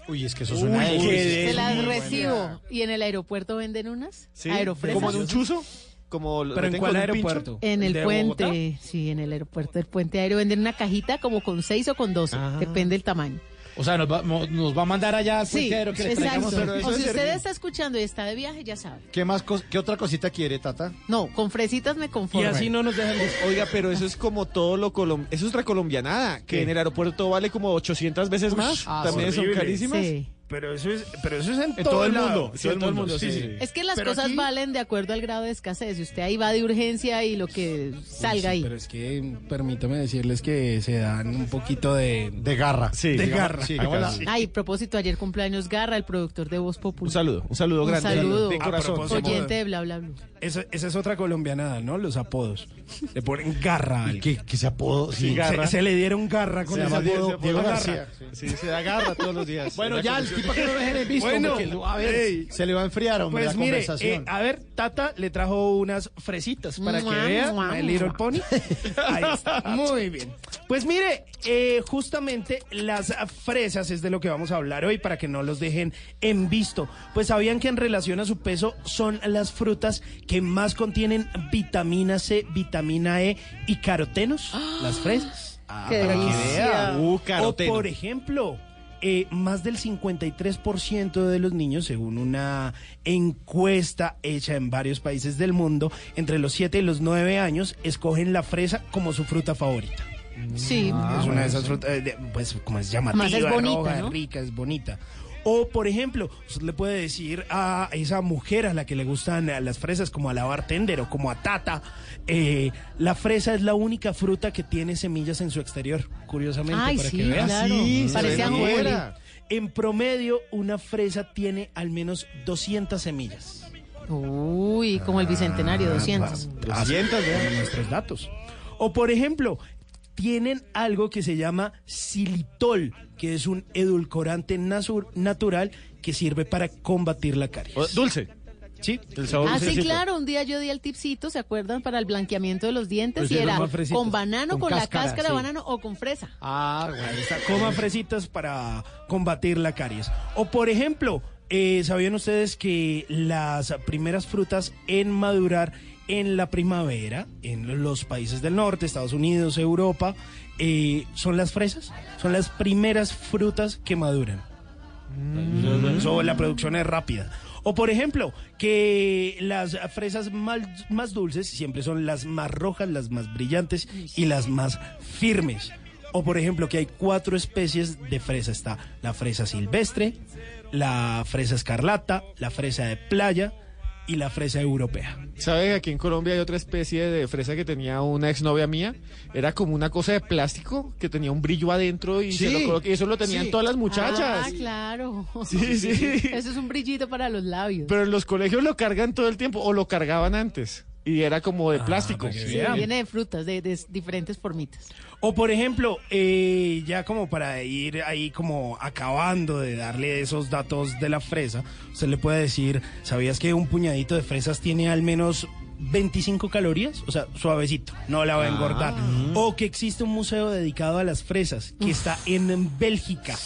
Uy, es que eso Uy, suena qué de- Se las recibo. ¿Y en el aeropuerto venden unas? ¿Sí? Aerofresas. ¿Como en un chuzo? Como lo ¿Pero en cuál aeropuerto? En el ¿De puente, sí, en el aeropuerto del puente aéreo venden una cajita como con seis o con doce, Ah. depende del tamaño. O sea, nos va, nos va a mandar allá al Sí, que le exacto. traigamos. pero eso O es si usted servir. está escuchando y está de viaje, ya sabe. ¿Qué, más cos- ¿Qué otra cosita quiere, Tata? No, con fresitas me Y conformo. así no nos dejan. Oiga, pero eso es como todo lo colom... Eso es recolombianada, que ¿Qué? en el aeropuerto vale como 800 veces más. ah, También son carísimas. Sí. Pero eso es, pero eso es en, En todo, todo el lado. mundo, Sí, en todo el mundo, sí, sí. Es que las Pero cosas aquí- valen de acuerdo al grado de escasez. Si usted ahí va de urgencia y lo que salga ahí. Pero es que permítame decirles que se dan un poquito de... De garra. Sí, De digamos- garra. Ay, propósito, ayer cumpleaños Garra, el productor de Voz Un Popular. saludo, un saludo Un grande. saludo. De corazón. Oyente de bla bla bla. Esa, esa es otra colombianada, ¿no? Los apodos. Le ponen garra. al- Que, que se apodo. Sí, Sí, se, se le dieron garra con Se Diego, apodo. Diego Garra. García. Sí, se agarra todos los días. Bueno, ya, el tipo que no dejen en visto, Bueno, porque, a ver, ey. se le va a enfriar, hombre, Pues la mire, conversación. eh, a ver, Tata le trajo unas fresitas para que vea mua, My Little mua. Pony. Ahí está, muy bien. Pues mire, eh, justamente las fresas es de lo que vamos a hablar hoy para que no los dejen en visto. Pues sabían que en relación a su peso son las frutas que más contienen vitamina C, vitamina E y carotenos, las fresas. Ah, ¡Qué para que vea. Uh, O por ejemplo, eh, más del 53% de los niños, según una encuesta hecha en varios países del mundo, entre los 7 y los 9 años, escogen la fresa como su fruta favorita. Sí. es una de esas frutas, eh, pues como es llamativa, Más es bonita, roja, ¿no? es rica, es bonita. O, por ejemplo, usted le puede decir a esa mujer a la que le gustan las fresas, como a la bartender o como a Tata, eh, la fresa es la única fruta que tiene semillas en su exterior, curiosamente, Ay, para sí, que claro. Sí, Parecía buena. En promedio, una fresa tiene al menos 200 semillas. Uy, como el bicentenario, 200. 200, vean nuestros datos. O por ejemplo, tienen algo que se llama xilitol, que es un edulcorante natural que sirve para combatir la caries. Dulce. Sí. El sabor Ah, sí, claro, un día yo di el tipcito, ¿se acuerdan? Para el blanqueamiento de los dientes Pues y era con banano, con, Con la cáscara, de sí. banano o con fresa. Ah, bueno. Coma fresitas para combatir la caries. O por ejemplo, eh, ¿sabían ustedes que las primeras frutas en madurar en la primavera, en los países del norte, Estados Unidos, Europa, eh, son las fresas? Son las primeras frutas que maduran. Eso, la producción es rápida. O por ejemplo, que las fresas más, más dulces siempre son las más rojas, las más brillantes y las más firmes. O por ejemplo, que hay cuatro especies de fresa. Está la fresa silvestre, la fresa escarlata, la fresa de playa y la fresa europea. ¿Sabe que aquí en Colombia hay otra especie de fresa que tenía una exnovia mía? Era como una cosa de plástico que tenía un brillo adentro y, se lo coloqué- y eso lo tenían sí. todas las muchachas. Ah, claro. Sí, sí. Eso es un brillito para los labios. Pero en los colegios lo cargan todo el tiempo o lo cargaban antes. Y era como de plástico. para que Sí, viene de frutas, de, de diferentes formitas. O por ejemplo, eh, ya como para ir ahí como acabando de darle esos datos de la fresa, usted le puede decir, ¿sabías que un puñadito de fresas tiene al menos 25 calorías? O sea, suavecito, no la va a engordar. O que existe un museo dedicado a las fresas que está en Bélgica.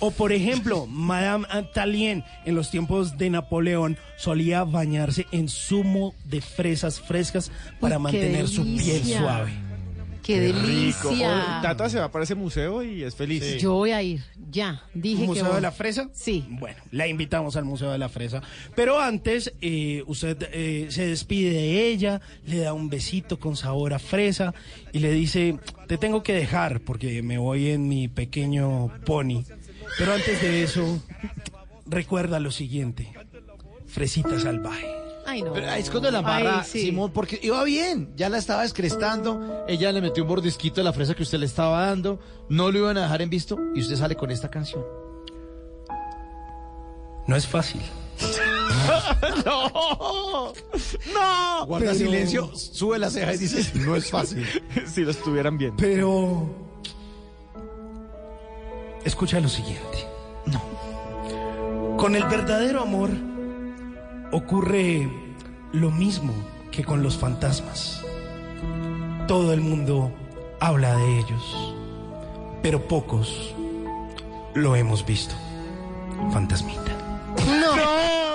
O por ejemplo, Madame Talien en los tiempos de Napoleón solía bañarse en zumo de fresas frescas para mantener su piel suave. ¡Qué, delicia! Tata se va para ese museo y es feliz. Yo voy a ir, ya. Dije ¿Museo que voy. de la Fresa? Sí. Bueno, la invitamos al Museo de la Fresa. Pero antes, eh, usted eh, se despide de ella, le da un besito con sabor a fresa y le dice, te tengo que dejar porque me voy en mi pequeño pony. Pero antes de eso, recuerda lo siguiente, fresita salvaje. Ay, no. Pero es cuando la barra, sí. Simón, porque iba bien, ya la estaba descrestando, ella le metió un mordisquito de la fresa que usted le estaba dando, no lo iban a dejar en visto y usted sale con esta canción. No es fácil. ¡No! ¡No! Guarda Pero- silencio, sube la ceja y dice, no es fácil. si lo estuvieran viendo. Pero... Escucha lo siguiente. No. Con el verdadero amor ocurre lo mismo que con los fantasmas. Todo el mundo habla de ellos, pero pocos lo hemos visto. Fantasmita. No.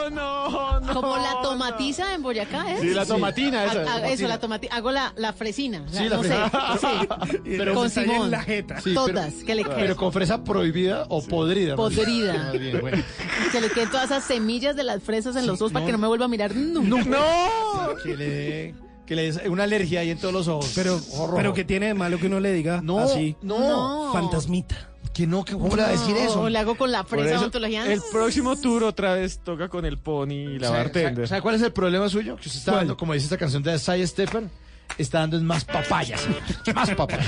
No. Como la tomatiza en Boyacá, ¿eh? Sí, la tomatina, esa. Ah, ah, eso, la tomatina. Hago la, la fresina. Sí, la no fresina. sé. Sí. Pero con está en Simón. la jeta. Sí, Todas. pero- que le Pero con fresa prohibida o podrida. Podrida. Más bien, bueno. Que le queden todas esas semillas de las fresas en los ojos para que no me vuelva a mirar nunca. ¡No! Que le dé que le dé una alergia ahí en todos los ojos. Pero, pero que tiene de malo que uno le diga No, así. no. Fantasmita. Que no, que ¿cómo le va a decir eso? O le hago con la fresa eso, ontología. el próximo tour otra vez toca con el pony y la ¿Sabe- bartender. ¿Sabe cuál es el problema suyo? Que usted está ¿Cuál? dando, como dice esta canción de Side Stepper, está dando en más papayas. más papayas.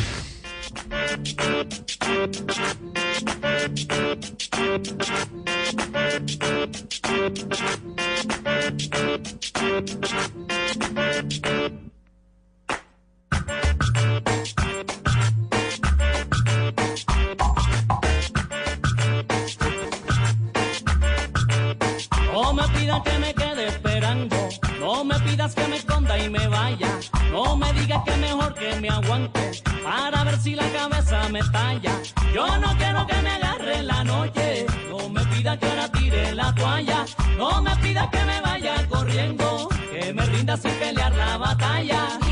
Me pidas que me quede esperando, no me pidas que me esconda y me vaya, no me digas que mejor que me aguante para ver si la cabeza me talla. Yo no quiero que me agarre la noche, no me pidas que ahora tire la toalla, no me pidas que me vaya corriendo, que me rinda sin pelear la batalla.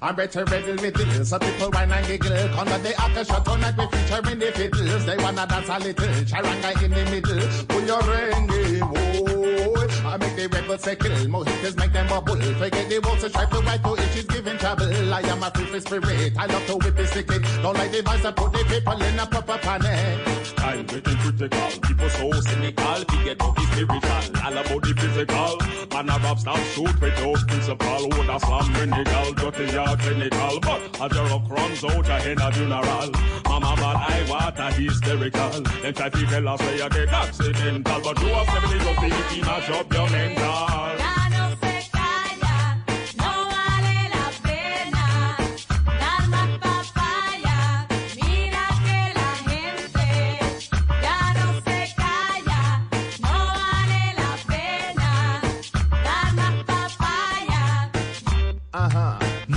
I'm better riddle riddle. So people whine and giggle. Come on the orchestra tonight we featuring the fiddles. They wanna dance a little. Charanga in the middle. Pull your ringy, eh, whoa. I make the rebels sickle. Mojitos make them bubble. Forget the waltz and stripe the white to itch is giving trouble. I am a free spirit. I love to whip the sticky. Don't like the voice and put the people in a proper panic. I'm getting critical. People so cynical. Forget about the spiritual. All about the physical. Man, a rap stop shoot without principle. Would a slam clinical. Dirty or clinical. But as your rock runs out, I in a funeral. Mama, but I water hysterical. Then try to tell us where you get accidental. But you have 70 just thinking, mash up your mental.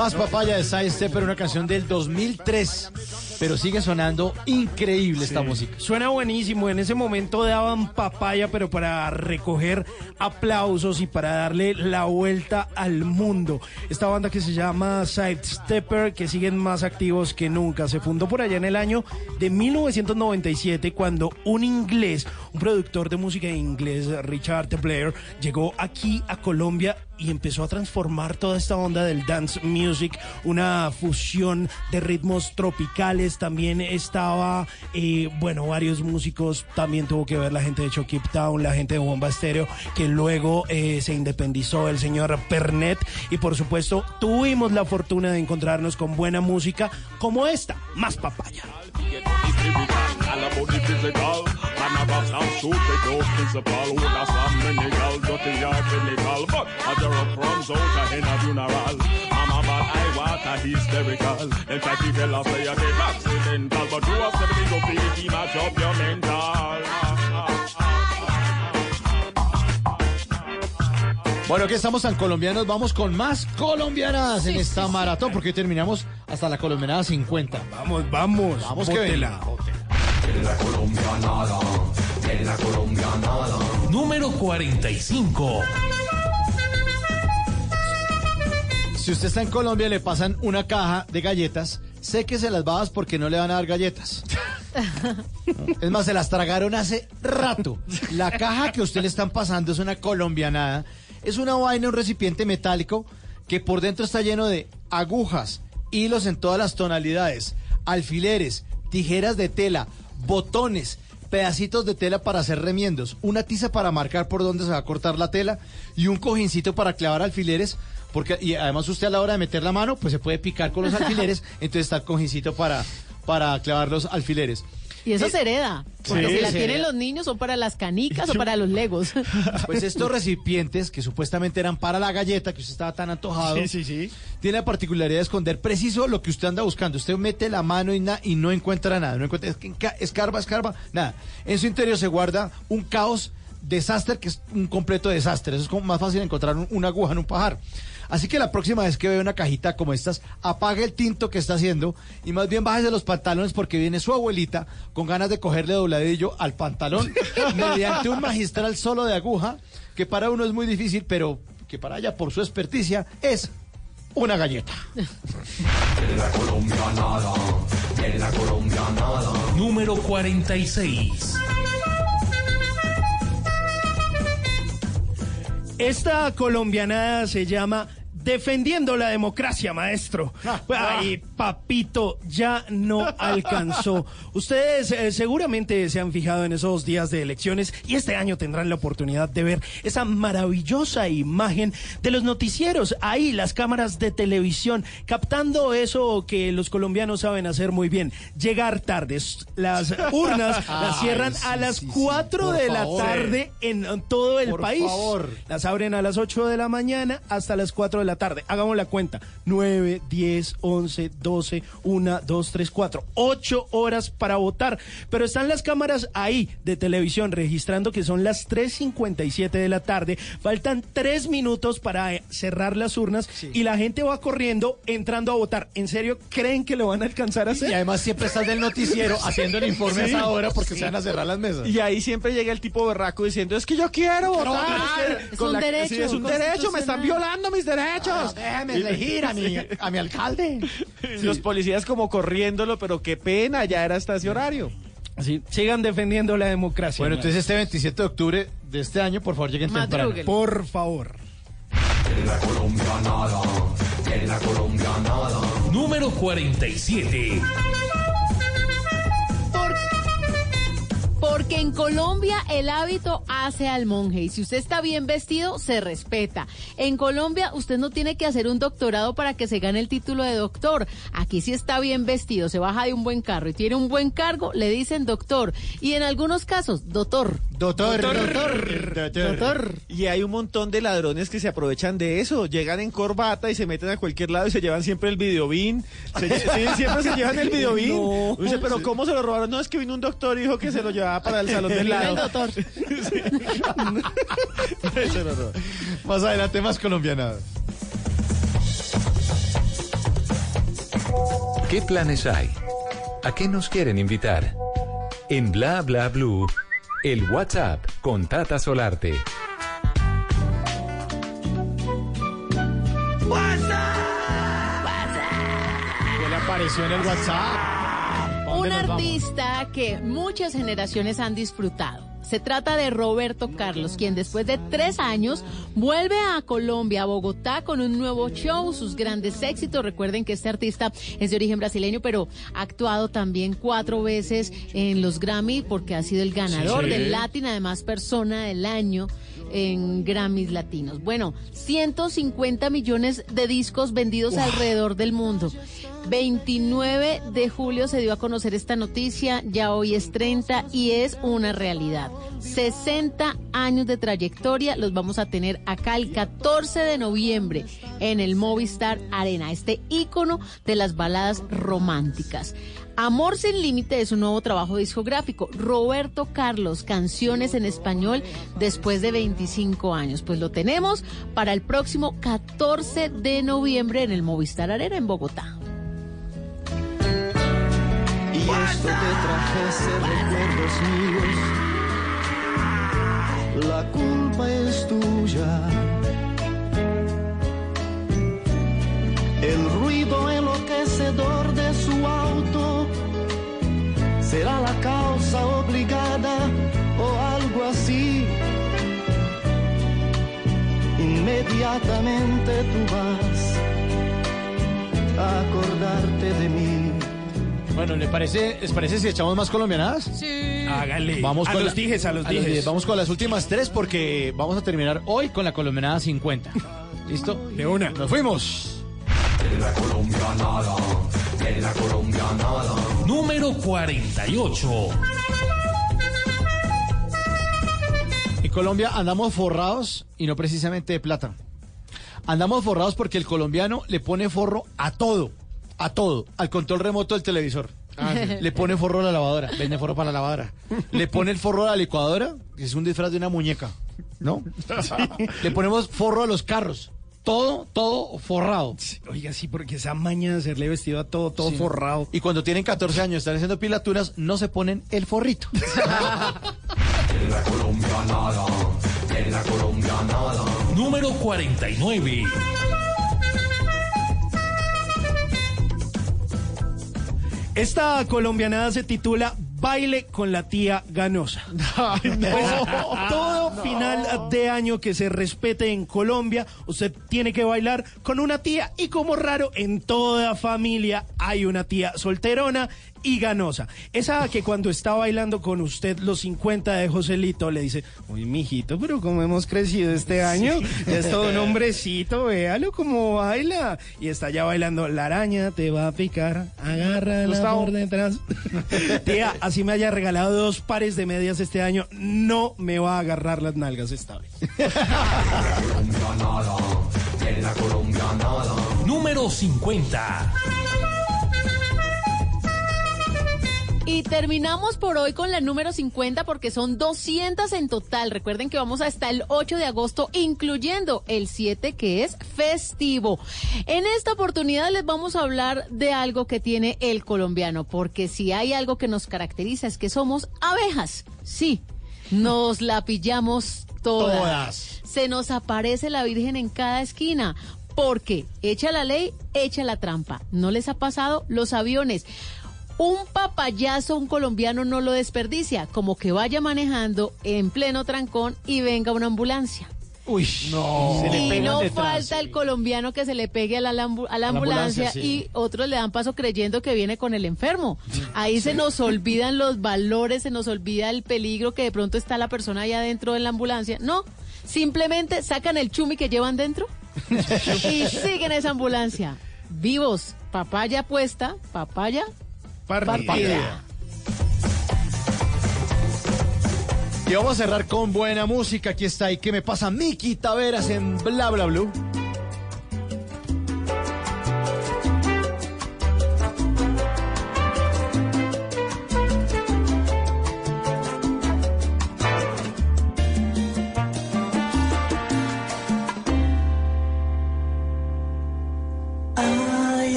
Más papaya de Side Stepper, una canción del 2003. Pero sigue sonando increíble esta música. Suena buenísimo. En ese momento daban papaya, pero para recoger aplausos y para darle la vuelta al mundo. Esta banda que se llama Sidestepper, que siguen más activos que nunca. Se fundó por allá en el año de 1997, cuando un inglés, un productor de música inglés, Richard Blair, llegó aquí a Colombia y empezó a transformar toda esta onda del dance music, una fusión de ritmos tropicales. También estaba, eh, bueno, varios músicos, también tuvo que ver la gente de Chucky Town, la gente de Bomba Estéreo, que luego eh, se independizó el señor Pernet. Y por supuesto, tuvimos la fortuna de encontrarnos con buena música como esta, más papaya. Principal. Dirty or clinical. But a out in a funeral. I'm water hysterical. In fact, you accidental. But you have to feel match up your mental. Bueno, que estamos tan colombianos, vamos con más colombianas en esta maratón, porque hoy terminamos hasta la colombianada 50. Vamos, vamos. Vamos que La colombianada, en la colombianada. Número 45. Si usted está en Colombia y le pasan una caja de galletas, séquese las babas porque no le van a dar galletas. Es más, se las tragaron hace rato. La caja que a usted le están pasando es una colombianada. Es una vaina, un recipiente metálico que por dentro está lleno de agujas, hilos en todas las tonalidades, alfileres, tijeras de tela, botones, pedacitos de tela para hacer remiendos, una tiza para marcar por dónde se va a cortar la tela y un cojincito para clavar alfileres. Porque, y además usted a la hora de meter la mano, pues se puede picar con los alfileres, entonces está el cojincito para, para clavar los alfileres. Y eso se hereda. Porque Sí, si la tienen hereda. los niños son para las canicas o para los legos. Pues estos recipientes, que supuestamente eran para la galleta, que usted estaba tan antojado, Sí, sí, sí. tiene la particularidad de esconder preciso lo que usted anda buscando. Usted mete la mano y, na- y no encuentra nada. No encuentra, es que enca- escarba, escarba, nada. En su interior se guarda un caos, desastre, que es un completo desastre. Eso es como más fácil encontrar un- una aguja en un pajar. Así que la próxima vez que vea una cajita como estas, apague el tinto que está haciendo y más bien bájese los pantalones porque viene su abuelita con ganas de cogerle dobladillo al pantalón mediante un magistral solo de aguja que para uno es muy difícil, pero que para ella, por su experticia, es una galleta. En la colombianada, en la colombianada. Número 46. Esta colombianada se llama Defendiendo la democracia, maestro. Ay, papito, ya no alcanzó. Ustedes eh, seguramente se han fijado en esos días de elecciones y este año tendrán la oportunidad de ver esa maravillosa imagen de los noticieros. Ahí, las cámaras de televisión, captando eso que los colombianos saben hacer muy bien. Llegar tardes. Las urnas las Ay, cierran sí, a las sí, sí. 4 Por de la tarde en todo el Por país. favor. Las abren a las 8 de la mañana hasta las 4 de la tarde. Hagamos la cuenta. 9, 10, 11, 12, 1, 2, 3, 4. 8 horas para votar. Pero están las cámaras ahí de televisión registrando que son las 3.57 de la tarde. Faltan 3 minutos para eh, cerrar las urnas y la gente va corriendo entrando a votar. ¿En serio creen que lo van a alcanzar a hacer? Y además siempre está el del noticiero haciendo el informe a esa hora porque se van a cerrar las mesas. Y ahí siempre llega el tipo berraco diciendo, es que yo quiero votar. Es Con un la- derecho sí, es un derecho, me están violando mis derechos. Déjame elegir a mi, a mi alcalde. Los policías como corriéndolo, pero qué pena, ya era hasta ese horario. Sí, sigan defendiendo la democracia. Bueno, entonces este 27 de octubre de este año, por favor, lleguen temprano. Por favor. En la en la colombianada. Número 47. Porque en Colombia el hábito hace al monje y si usted está bien vestido, se respeta. En Colombia usted no tiene que hacer un doctorado para que se gane el título de doctor. Aquí si está bien vestido, se baja de un buen carro y tiene un buen cargo, le dicen doctor. Y en algunos casos, doctor. Doctor, Doctor. Doctor. Y hay un montón de ladrones que se aprovechan de eso. Llegan en corbata y se meten a cualquier lado y se llevan siempre el videobin. Se siempre se llevan el videobin. No. Dice, pero ¿cómo se lo robaron? No, es que vino un doctor y dijo que se lo llevaba para el salón del lado. doctor. Se lo robaron. Más adelante, más colombiana. ¿Qué planes hay? ¿A qué nos quieren invitar? En Bla Bla Blue, el WhatsApp con Tata Solarte. ¿Qué le apareció en el WhatsApp? Un artista que muchas generaciones han disfrutado. Se trata de Roberto Carlos, quien después de tres años vuelve a Colombia, a Bogotá, con un nuevo show, sus grandes éxitos. Recuerden que este artista es de origen brasileño, pero ha actuado también cuatro veces en los Grammy porque ha sido el ganador Sí. del Latin, además persona del año en Grammys latinos. Bueno, 150 millones de discos vendidos alrededor del mundo. 29 de julio se dio a conocer esta noticia, ya hoy es 30 y es una realidad. 60 años de trayectoria los vamos a tener acá el 14 de noviembre en el Movistar Arena, este ícono de las baladas románticas. Amor sin límite es un nuevo trabajo discográfico. Roberto Carlos, canciones en español después de 25 años. Pues lo tenemos para el próximo 14 de noviembre en el Movistar Arena en Bogotá. Y esto que trajese recuerdos míos, la culpa es tuya. El ruido enloquecedor de su auto Inmediatamente tú vas a acordarte de mí. Bueno, ¿les parece, ¿les parece si echamos más colombianadas? Sí. Hágale. Vamos a con los la- dijes, a los dijes. dijes. Vamos con las últimas tres porque vamos a terminar hoy con la colombianada 50. ¿Listo? De una. Nos fuimos. la colombianada, en la colombianada. Número 48. En Colombia andamos forrados y no precisamente de plata. Andamos forrados porque el colombiano le pone forro a todo, a todo, al control remoto del televisor. Ah, sí. Le pone forro a la lavadora, vende forro para la lavadora. Le pone el forro a la licuadora, que es un disfraz de una muñeca, ¿no? Le ponemos forro a los carros. Todo, todo forrado. Oiga, sí, porque esa maña de hacerle vestido a todo, todo Sí. forrado. Y cuando tienen 14 años, están haciendo pilaturas, no se ponen el forrito. La colombianada, en la colombianada. Número 49. Esta colombianada se titula Baile con la tía Ganosa. Pues, todo final de año que se respete en Colombia, usted tiene que bailar con una tía y como raro, en toda familia hay una tía solterona y ganosa. Esa que cuando está bailando con usted los 50 de Joselito le dice, uy, mijito, pero como hemos crecido este año, ya es todo un hombrecito, véalo como baila. Y está ya bailando, la araña te va a picar, Gustavo. por detrás. Tía, así me haya regalado dos pares de medias este año, no me va a agarrar las nalgas esta vez. Número 50. Y terminamos por hoy con la número 50 porque son 200 en total. Recuerden que vamos hasta el 8 de agosto, incluyendo el 7 que es festivo. En esta oportunidad les vamos a hablar de algo que tiene el colombiano, porque si hay algo que nos caracteriza es que somos abejas. Sí, nos la pillamos todas. Todas. Se nos aparece la Virgen en cada esquina. Porque echa la ley, echa la trampa. ¿No les ha pasado? Los aviones. Un papayazo, un colombiano no lo desperdicia, como que vaya manejando en pleno trancón y venga una ambulancia. Uy, no. Se le y no detrás. falta el colombiano que se le pegue a la, lambu- a la ambulancia, ambulancia, sí. y otros le dan paso creyendo que viene con el enfermo. Ahí se nos olvidan los valores, se nos olvida el peligro que de pronto está la persona allá dentro de la ambulancia. No, simplemente sacan el chumi que llevan dentro y siguen esa ambulancia. Vivos, papaya puesta, papaya partida. Y vamos a cerrar con buena música. Aquí está. ¿Y qué me pasa? Miki Taveras en Bla Bla Blue.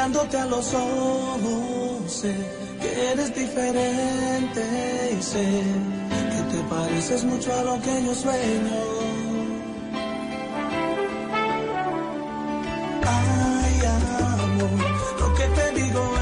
Mirándote a los ojos, sé que eres diferente y sé que te pareces mucho a lo que yo sueño. Ay, amor, lo que te digo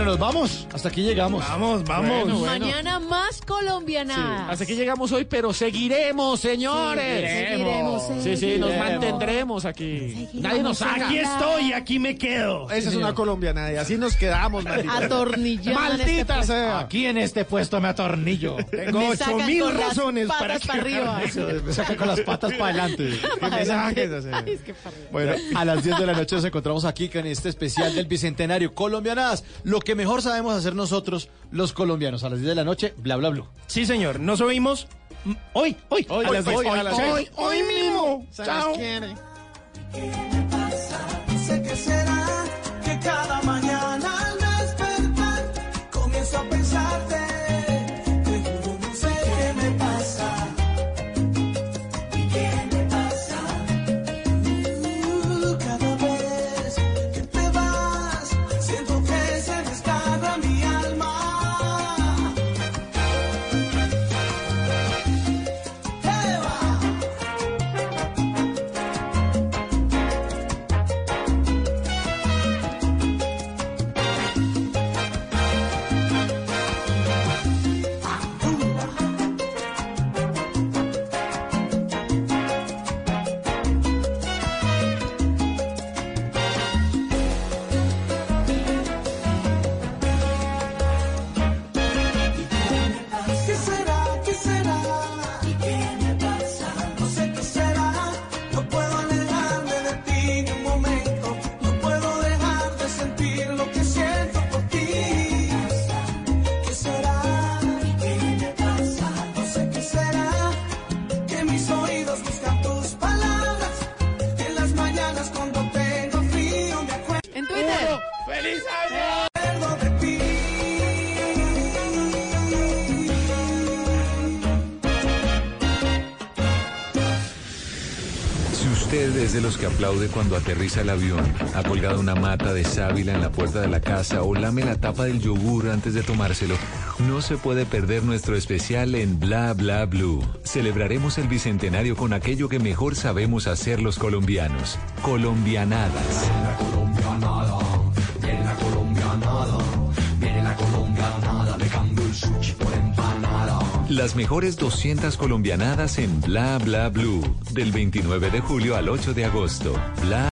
Bueno, nos vamos. Hasta aquí llegamos. Vamos, vamos. Bueno, bueno. Mañana más colombianadas. Hasta aquí llegamos hoy, pero seguiremos, señores. Seguiremos, Sí, sí, nos seguiremos. mantendremos aquí. Nadie nos saca. Aquí estoy, aquí me quedo. Esa es una colombiana y así nos quedamos, maldita. Atornillada en este Maldita puesto. sea. Aquí en este puesto me atornillo. Tengo Me ocho mil con las razones para patas para arriba. Eso, me saca con las patas para adelante. Ay, es que para. Bueno, a las 10 de la noche nos encontramos aquí con este especial del Bicentenario Colombianadas. Lo que mejor sabemos hacer nosotros, los colombianos. A las 10 de la noche, bla, bla, bla. Sí, señor. Nos oímos hoy, hoy, Hoy, a las hoy, 10. hoy, a las hoy, 10. hoy mismo. Chao. nos quiere. No sé qué será que cada mañana de los que aplaude cuando aterriza el avión, ha colgado una mata de sábila en la puerta de la casa o lame la tapa del yogur antes de tomárselo, no se puede perder nuestro especial en Bla Bla Blue. Celebraremos el bicentenario con aquello que mejor sabemos hacer los colombianos, colombianadas. Las mejores 200 colombianadas en Bla Bla Blue, del 29 de julio al 8 de agosto. Bla